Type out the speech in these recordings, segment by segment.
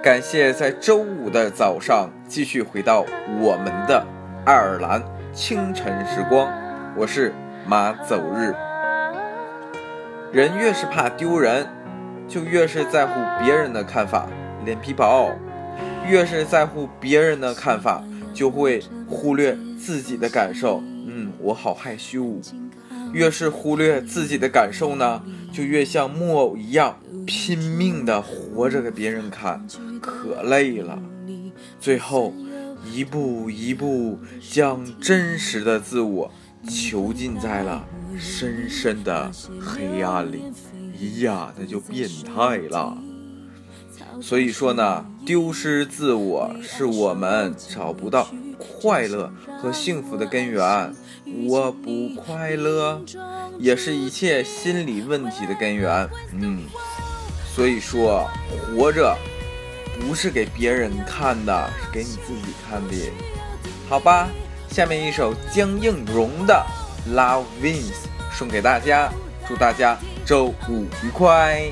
感谢在周五的早上继续回到我们的爱尔兰清晨时光，我是马走日。人越是怕丢人，就越是在乎别人的看法，脸皮薄；越是在乎别人的看法，就会忽略自己的感受。嗯，我好害羞。越是忽略自己的感受呢，就越像木偶一样拼命的活着给别人看，可累了。最后，一步一步将真实的自我囚禁在了深深的黑暗里。咦呀，那就变态了。所以说呢，丢失自我是我们找不到快乐和幸福的根源。我不快乐，也是一切心理问题的根源。嗯，所以说，活着不是给别人看的，是给你自己看的，好吧？下面一首江映蓉的《Love Wins》送给大家，祝大家周五愉快。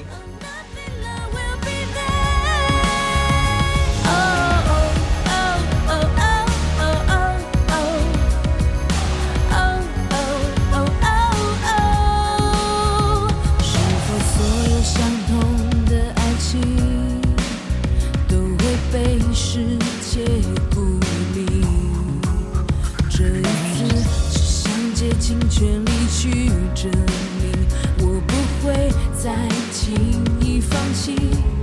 再轻易放弃。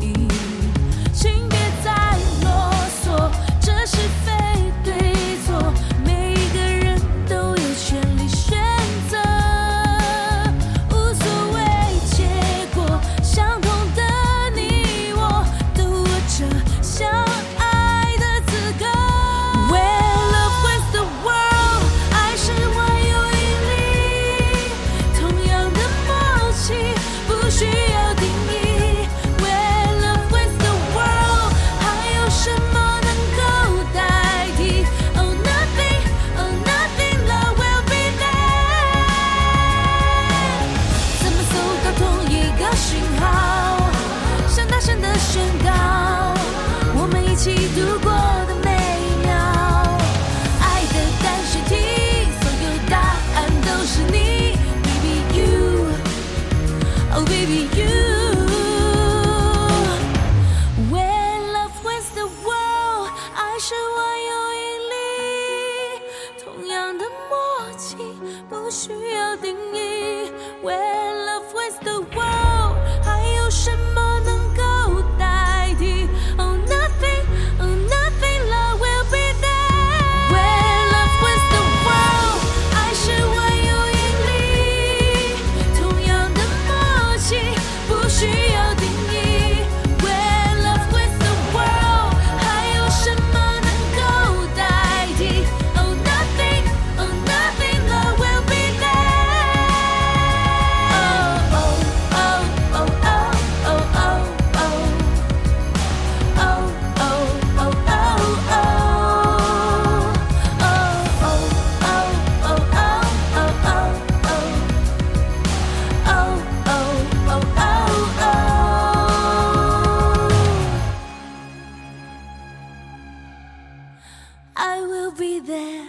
一起度过的每一秒，爱的单选题，所有答案都是你。Baby you, oh baby you, when love wins the world，爱是万有引力，同样的默契，不需要定义。When I will be there.